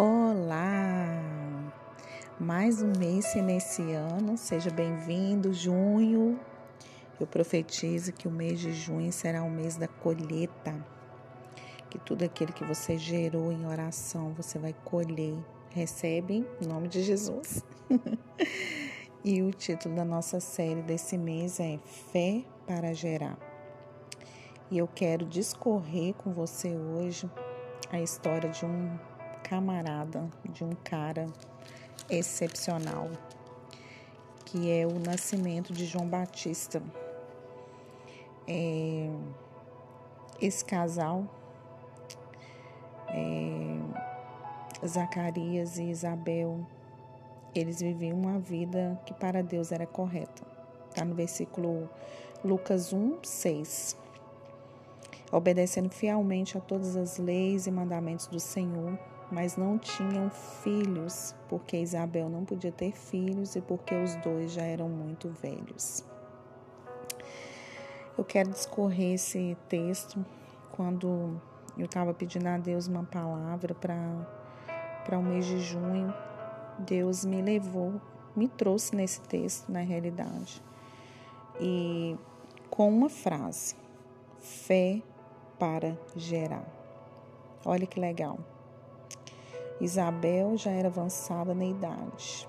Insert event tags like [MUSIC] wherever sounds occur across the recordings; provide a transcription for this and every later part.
Olá! Mais um mês se iniciando, seja bem-vindo, junho. Eu profetizo que o mês de junho será o mês da colheita, que tudo aquilo que você gerou em oração você vai colher. Recebe em nome de Jesus. [LAUGHS] e o título da nossa série desse mês é Fé para Gerar. E eu quero discorrer com você hoje a história de um camarada, de um cara excepcional, que é o nascimento de João Batista. É, esse casal, é, Zacarias e Isabel, eles viviam uma vida que para Deus era correta. Está no versículo Lucas 1, 6 obedecendo fielmente a todas as leis e mandamentos do Senhor, mas não tinham filhos, porque Isabel não podia ter filhos e porque os dois já eram muito velhos. Eu quero discorrer esse texto quando eu estava pedindo a Deus uma palavra para o mês de junho. Deus me levou, me trouxe nesse texto, na realidade, e com uma frase: fé para gerar. Olha que legal. Isabel já era avançada na idade.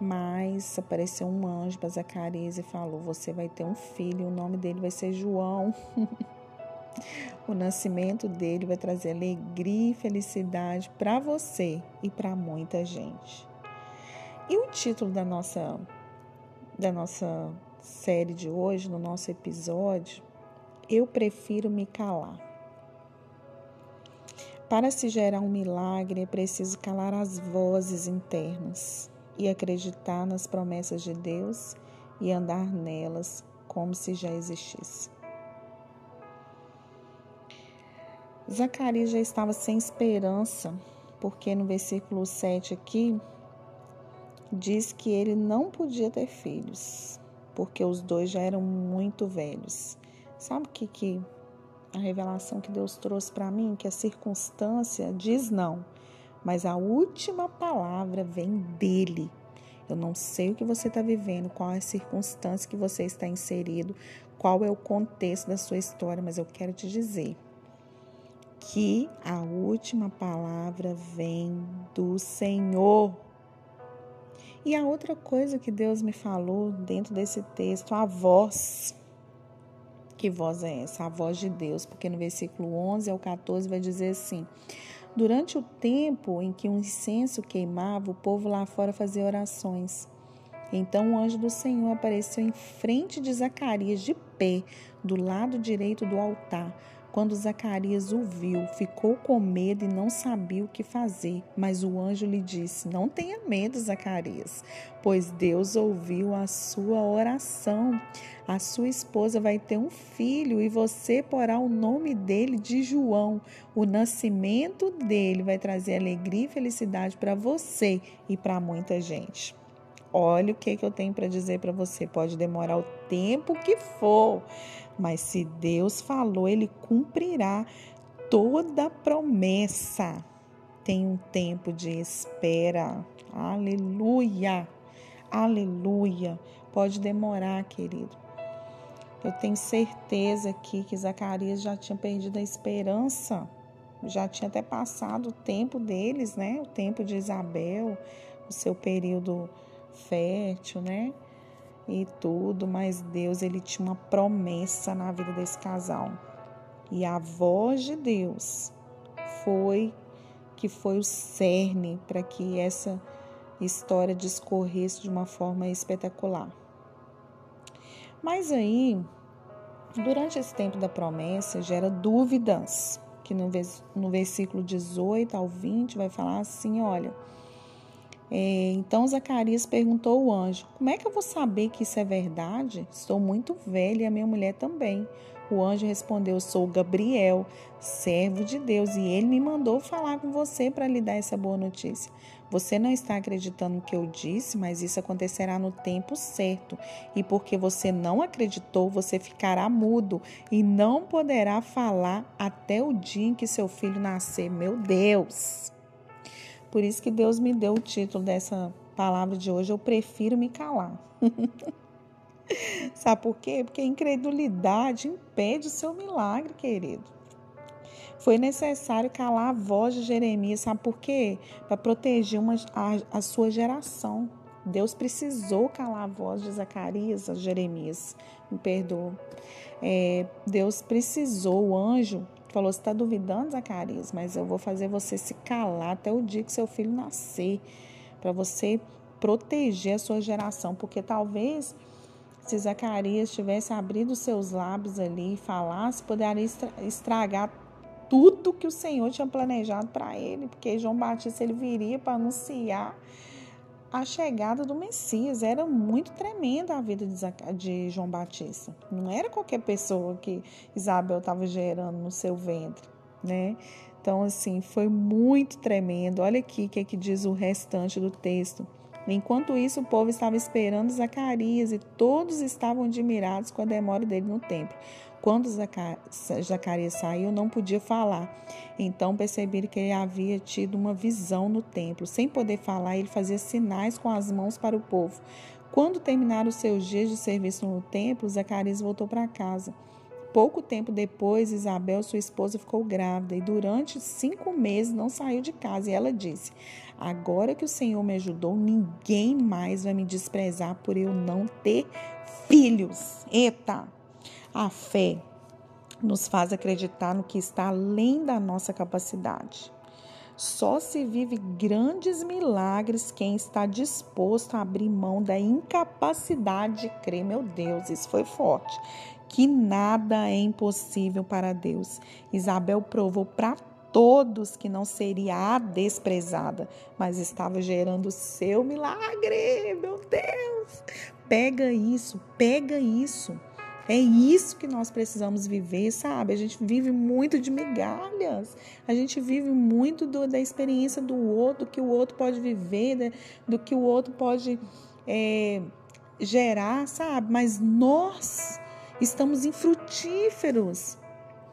Mas apareceu um anjo para Zacarias e falou: Você vai ter um filho, o nome dele vai ser João. [LAUGHS] o nascimento dele vai trazer alegria e felicidade para você e para muita gente. E o título da nossa da nossa série de hoje, no nosso episódio, eu prefiro me calar. Para se gerar um milagre, é preciso calar as vozes internas e acreditar nas promessas de Deus e andar nelas como se já existisse. Zacarias já estava sem esperança, porque no versículo 7 aqui diz que ele não podia ter filhos, porque os dois já eram muito velhos. Sabe o que, que a revelação que Deus trouxe para mim? Que a circunstância diz não, mas a última palavra vem dele. Eu não sei o que você está vivendo, qual é a circunstância que você está inserido, qual é o contexto da sua história, mas eu quero te dizer que a última palavra vem do Senhor. E a outra coisa que Deus me falou dentro desse texto, a voz. Que voz é essa? A voz de Deus, porque no versículo 11 ao 14 vai dizer assim: Durante o tempo em que o incenso queimava, o povo lá fora fazia orações. Então o anjo do Senhor apareceu em frente de Zacarias, de pé, do lado direito do altar. Quando Zacarias o viu, ficou com medo e não sabia o que fazer. Mas o anjo lhe disse: Não tenha medo, Zacarias, pois Deus ouviu a sua oração. A sua esposa vai ter um filho e você porá o nome dele de João. O nascimento dele vai trazer alegria e felicidade para você e para muita gente. Olha o que, que eu tenho para dizer para você. Pode demorar o tempo que for, mas se Deus falou, Ele cumprirá toda promessa. Tem um tempo de espera. Aleluia! Aleluia! Pode demorar, querido. Eu tenho certeza aqui que Zacarias já tinha perdido a esperança. Já tinha até passado o tempo deles, né? O tempo de Isabel, o seu período fértil, né? E tudo, mas Deus ele tinha uma promessa na vida desse casal. E a voz de Deus foi que foi o cerne para que essa história discorresse de uma forma espetacular. Mas aí, durante esse tempo da promessa, gera dúvidas, que no, no versículo 18 ao 20 vai falar assim: olha então Zacarias perguntou ao anjo: Como é que eu vou saber que isso é verdade? Estou muito velha e a minha mulher também. O anjo respondeu: Sou Gabriel, servo de Deus, e ele me mandou falar com você para lhe dar essa boa notícia. Você não está acreditando no que eu disse, mas isso acontecerá no tempo certo. E porque você não acreditou, você ficará mudo e não poderá falar até o dia em que seu filho nascer. Meu Deus! Por isso que Deus me deu o título dessa palavra de hoje. Eu prefiro me calar. [LAUGHS] Sabe por quê? Porque a incredulidade impede o seu milagre, querido. Foi necessário calar a voz de Jeremias, sabe por quê? Para proteger uma, a, a sua geração. Deus precisou calar a voz de Zacarias, a Jeremias, me perdoa. É, Deus precisou, o anjo falou: Você está duvidando, Zacarias, mas eu vou fazer você se calar até o dia que seu filho nascer, para você proteger a sua geração, porque talvez se Zacarias tivesse abrido seus lábios ali e falasse, poderia estragar tudo que o Senhor tinha planejado para ele, porque João Batista ele viria para anunciar a chegada do Messias. Era muito tremenda a vida de João Batista. Não era qualquer pessoa que Isabel estava gerando no seu ventre, né? Então, assim, foi muito tremendo. Olha aqui o que, é que diz o restante do texto. Enquanto isso, o povo estava esperando Zacarias e todos estavam admirados com a demora dele no templo. Quando Zacarias saiu, não podia falar. Então perceberam que ele havia tido uma visão no templo. Sem poder falar, ele fazia sinais com as mãos para o povo. Quando terminaram seus dias de serviço no templo, Zacarias voltou para casa. Pouco tempo depois, Isabel, sua esposa, ficou grávida e durante cinco meses não saiu de casa. E ela disse: Agora que o Senhor me ajudou, ninguém mais vai me desprezar por eu não ter filhos. Eita! A fé nos faz acreditar no que está além da nossa capacidade. Só se vive grandes milagres quem está disposto a abrir mão da incapacidade de crer. Meu Deus, isso foi forte. Que nada é impossível para Deus. Isabel provou para todos que não seria a desprezada, mas estava gerando seu milagre. Meu Deus! Pega isso, pega isso. É isso que nós precisamos viver, sabe? A gente vive muito de migalhas. A gente vive muito do, da experiência do outro, do que o outro pode viver, né? do que o outro pode é, gerar, sabe? Mas nós estamos infrutíferos.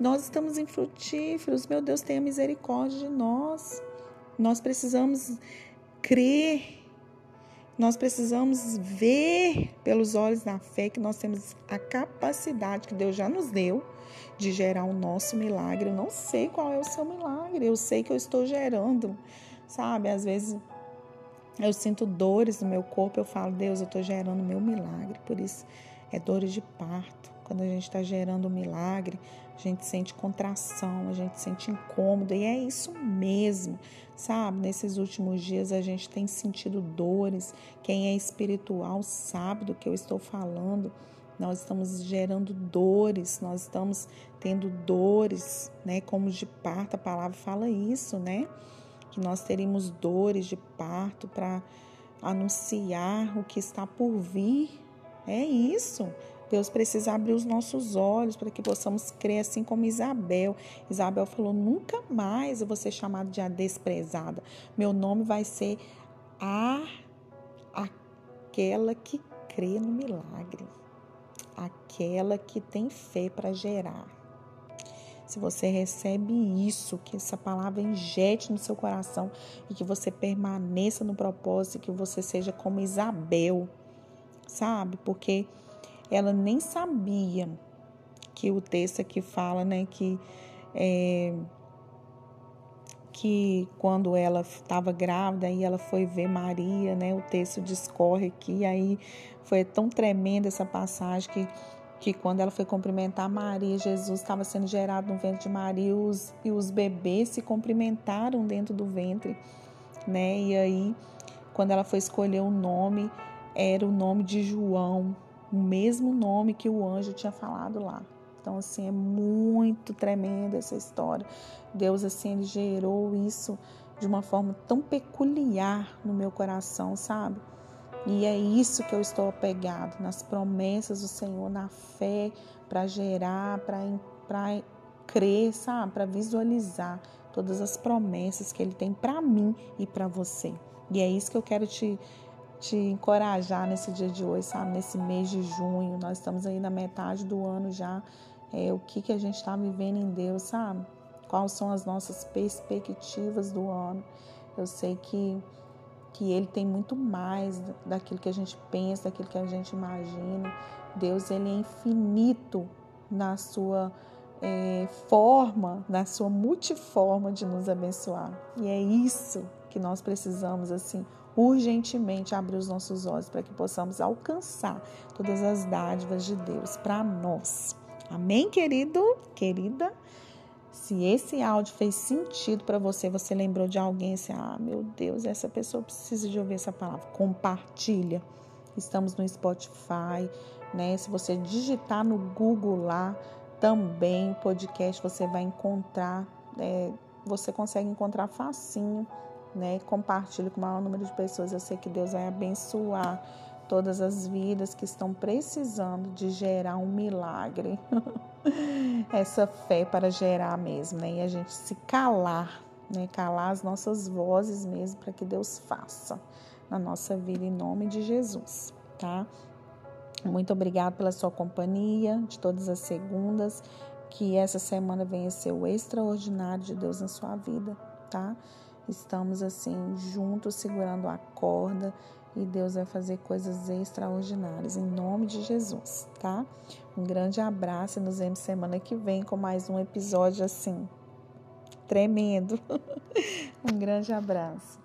Nós estamos infrutíferos. Meu Deus, tenha misericórdia de nós. Nós precisamos crer nós precisamos ver pelos olhos da fé que nós temos a capacidade que Deus já nos deu de gerar o nosso milagre. Eu não sei qual é o seu milagre, eu sei que eu estou gerando, sabe? Às vezes eu sinto dores no meu corpo, eu falo, Deus, eu estou gerando meu milagre. Por isso, é dores de parto. Quando a gente está gerando um milagre, a gente sente contração, a gente sente incômodo, e é isso mesmo, sabe? Nesses últimos dias a gente tem sentido dores. Quem é espiritual sabe do que eu estou falando. Nós estamos gerando dores, nós estamos tendo dores, né? Como de parto, a palavra fala isso, né? Que nós teríamos dores de parto para anunciar o que está por vir. É isso. Deus precisa abrir os nossos olhos para que possamos crer, assim como Isabel. Isabel falou: nunca mais eu vou ser chamada de a desprezada. Meu nome vai ser a aquela que crê no milagre, aquela que tem fé para gerar. Se você recebe isso, que essa palavra injete no seu coração e que você permaneça no propósito, que você seja como Isabel, sabe? Porque ela nem sabia que o texto aqui fala, né, que é, que quando ela estava grávida e ela foi ver Maria, né, o texto discorre aqui, aí foi tão tremenda essa passagem que que quando ela foi cumprimentar Maria, Jesus estava sendo gerado no ventre de Maria e os, e os bebês se cumprimentaram dentro do ventre, né? E aí, quando ela foi escolher o nome, era o nome de João, o mesmo nome que o anjo tinha falado lá. Então, assim, é muito tremenda essa história. Deus, assim, ele gerou isso de uma forma tão peculiar no meu coração, sabe? E é isso que eu estou apegado, nas promessas do Senhor, na fé, para gerar, para crer, sabe? Para visualizar todas as promessas que Ele tem para mim e para você. E é isso que eu quero te, te encorajar nesse dia de hoje, sabe? Nesse mês de junho. Nós estamos aí na metade do ano já. É, o que, que a gente está vivendo em Deus, sabe? Quais são as nossas perspectivas do ano. Eu sei que que ele tem muito mais daquilo que a gente pensa, daquilo que a gente imagina. Deus ele é infinito na sua é, forma, na sua multiforma de nos abençoar. E é isso que nós precisamos assim urgentemente abrir os nossos olhos para que possamos alcançar todas as dádivas de Deus para nós. Amém, querido, querida? Se esse áudio fez sentido para você, você lembrou de alguém, assim, ah, meu Deus, essa pessoa precisa de ouvir essa palavra. Compartilha. Estamos no Spotify, né? Se você digitar no Google lá, também podcast você vai encontrar, é, você consegue encontrar facinho, né? Compartilhe com o maior número de pessoas. Eu sei que Deus vai abençoar todas as vidas que estão precisando de gerar um milagre. [LAUGHS] Essa fé para gerar mesmo, né? E a gente se calar, né? Calar as nossas vozes mesmo para que Deus faça na nossa vida em nome de Jesus, tá? Muito obrigada pela sua companhia de todas as segundas. Que essa semana venha ser o extraordinário de Deus na sua vida, tá? Estamos assim juntos segurando a corda e Deus vai fazer coisas extraordinárias em nome de Jesus, tá? Um grande abraço e nos vemos semana que vem com mais um episódio assim tremendo. [LAUGHS] um grande abraço.